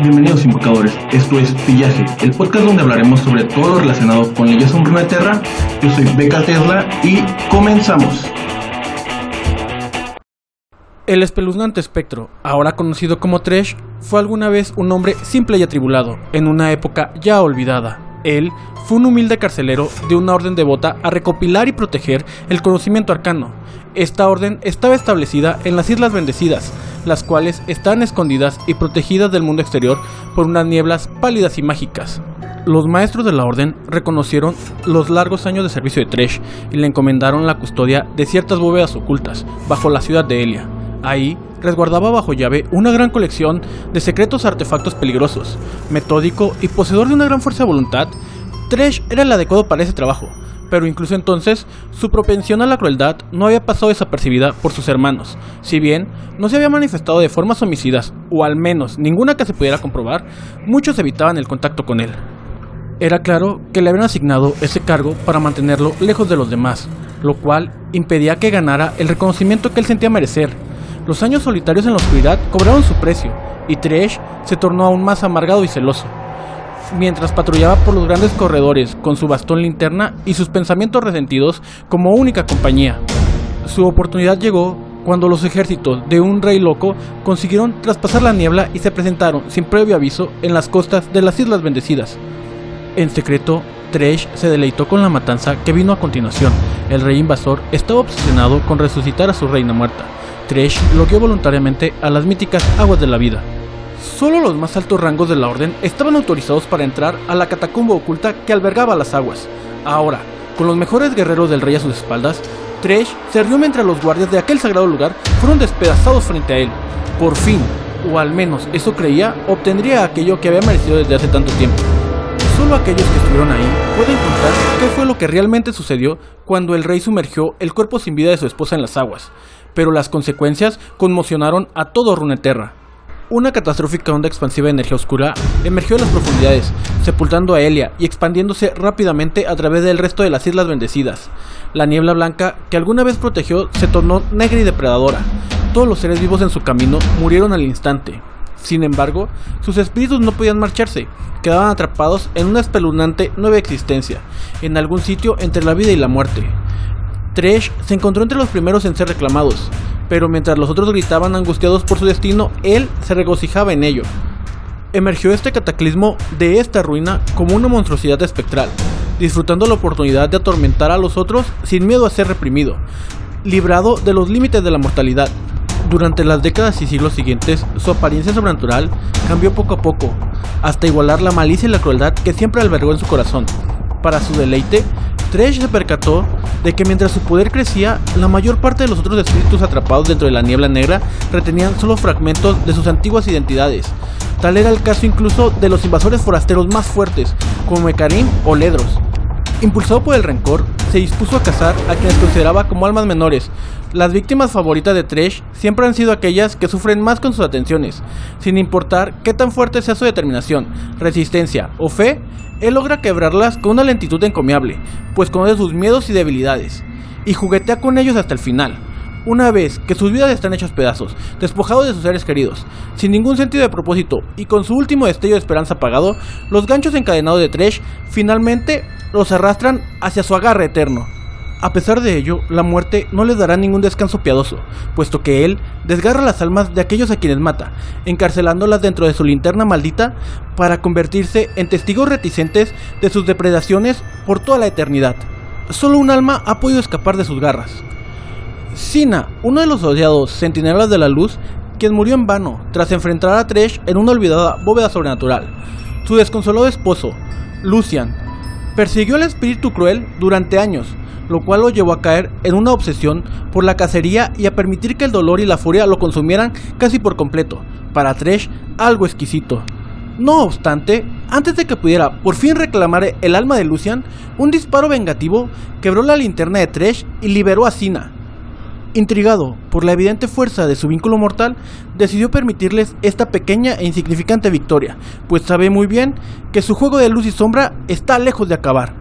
Bienvenidos invocadores, esto es Pillaje, el podcast donde hablaremos sobre todo lo relacionado con leyes en Runeterra. Yo soy Beca Tesla y comenzamos. El espeluznante espectro, ahora conocido como Tresh, fue alguna vez un hombre simple y atribulado, en una época ya olvidada. Él fue un humilde carcelero de una orden devota a recopilar y proteger el conocimiento arcano. Esta orden estaba establecida en las Islas Bendecidas, las cuales están escondidas y protegidas del mundo exterior por unas nieblas pálidas y mágicas. Los maestros de la orden reconocieron los largos años de servicio de Tresh y le encomendaron la custodia de ciertas bóvedas ocultas bajo la ciudad de Elia. Ahí resguardaba bajo llave una gran colección de secretos artefactos peligrosos. Metódico y poseedor de una gran fuerza de voluntad, Tresh era el adecuado para ese trabajo, pero incluso entonces su propensión a la crueldad no había pasado desapercibida por sus hermanos. Si bien no se había manifestado de formas homicidas, o al menos ninguna que se pudiera comprobar, muchos evitaban el contacto con él. Era claro que le habían asignado ese cargo para mantenerlo lejos de los demás, lo cual impedía que ganara el reconocimiento que él sentía merecer. Los años solitarios en la oscuridad cobraron su precio, y Tresh se tornó aún más amargado y celoso mientras patrullaba por los grandes corredores con su bastón linterna y sus pensamientos resentidos como única compañía. Su oportunidad llegó cuando los ejércitos de un rey loco consiguieron traspasar la niebla y se presentaron sin previo aviso en las costas de las Islas Bendecidas. En secreto, Tresh se deleitó con la matanza que vino a continuación. El rey invasor estaba obsesionado con resucitar a su reina muerta. Tresh lo guió voluntariamente a las míticas aguas de la vida. Solo los más altos rangos de la orden estaban autorizados para entrar a la catacumba oculta que albergaba las aguas. Ahora, con los mejores guerreros del rey a sus espaldas, Tresh se rió mientras los guardias de aquel sagrado lugar fueron despedazados frente a él. Por fin, o al menos eso creía, obtendría aquello que había merecido desde hace tanto tiempo. Solo aquellos que estuvieron ahí pueden contar qué fue lo que realmente sucedió cuando el rey sumergió el cuerpo sin vida de su esposa en las aguas, pero las consecuencias conmocionaron a todo Runeterra. Una catastrófica onda expansiva de energía oscura emergió de las profundidades, sepultando a Elia y expandiéndose rápidamente a través del resto de las Islas Bendecidas. La niebla blanca que alguna vez protegió se tornó negra y depredadora. Todos los seres vivos en su camino murieron al instante. Sin embargo, sus espíritus no podían marcharse, quedaban atrapados en una espeluznante nueva existencia, en algún sitio entre la vida y la muerte. Tresh se encontró entre los primeros en ser reclamados, pero mientras los otros gritaban angustiados por su destino, él se regocijaba en ello. Emergió este cataclismo de esta ruina como una monstruosidad espectral, disfrutando la oportunidad de atormentar a los otros sin miedo a ser reprimido, librado de los límites de la mortalidad. Durante las décadas y siglos siguientes, su apariencia sobrenatural cambió poco a poco, hasta igualar la malicia y la crueldad que siempre albergó en su corazón. Para su deleite, Tresh se percató de que mientras su poder crecía, la mayor parte de los otros espíritus atrapados dentro de la niebla negra retenían solo fragmentos de sus antiguas identidades. Tal era el caso incluso de los invasores forasteros más fuertes, como Mekarim o Ledros. Impulsado por el rencor, se dispuso a cazar a quienes consideraba como almas menores. Las víctimas favoritas de Tresh siempre han sido aquellas que sufren más con sus atenciones. Sin importar qué tan fuerte sea su determinación, resistencia o fe, él logra quebrarlas con una lentitud encomiable, pues conoce sus miedos y debilidades, y juguetea con ellos hasta el final. Una vez que sus vidas están hechas pedazos, despojados de sus seres queridos, sin ningún sentido de propósito y con su último destello de esperanza apagado, los ganchos encadenados de Tresh finalmente los arrastran hacia su agarre eterno. A pesar de ello, la muerte no les dará ningún descanso piadoso, puesto que él desgarra las almas de aquellos a quienes mata, encarcelándolas dentro de su linterna maldita para convertirse en testigos reticentes de sus depredaciones por toda la eternidad. Solo un alma ha podido escapar de sus garras. Sina, uno de los odiados centinelas de la luz, quien murió en vano tras enfrentar a Tresh en una olvidada bóveda sobrenatural. Su desconsolado esposo, Lucian, persiguió al espíritu cruel durante años, lo cual lo llevó a caer en una obsesión por la cacería y a permitir que el dolor y la furia lo consumieran casi por completo. Para Tresh, algo exquisito. No obstante, antes de que pudiera por fin reclamar el alma de Lucian, un disparo vengativo quebró la linterna de Tresh y liberó a Sina. Intrigado por la evidente fuerza de su vínculo mortal, decidió permitirles esta pequeña e insignificante victoria, pues sabe muy bien que su juego de luz y sombra está lejos de acabar.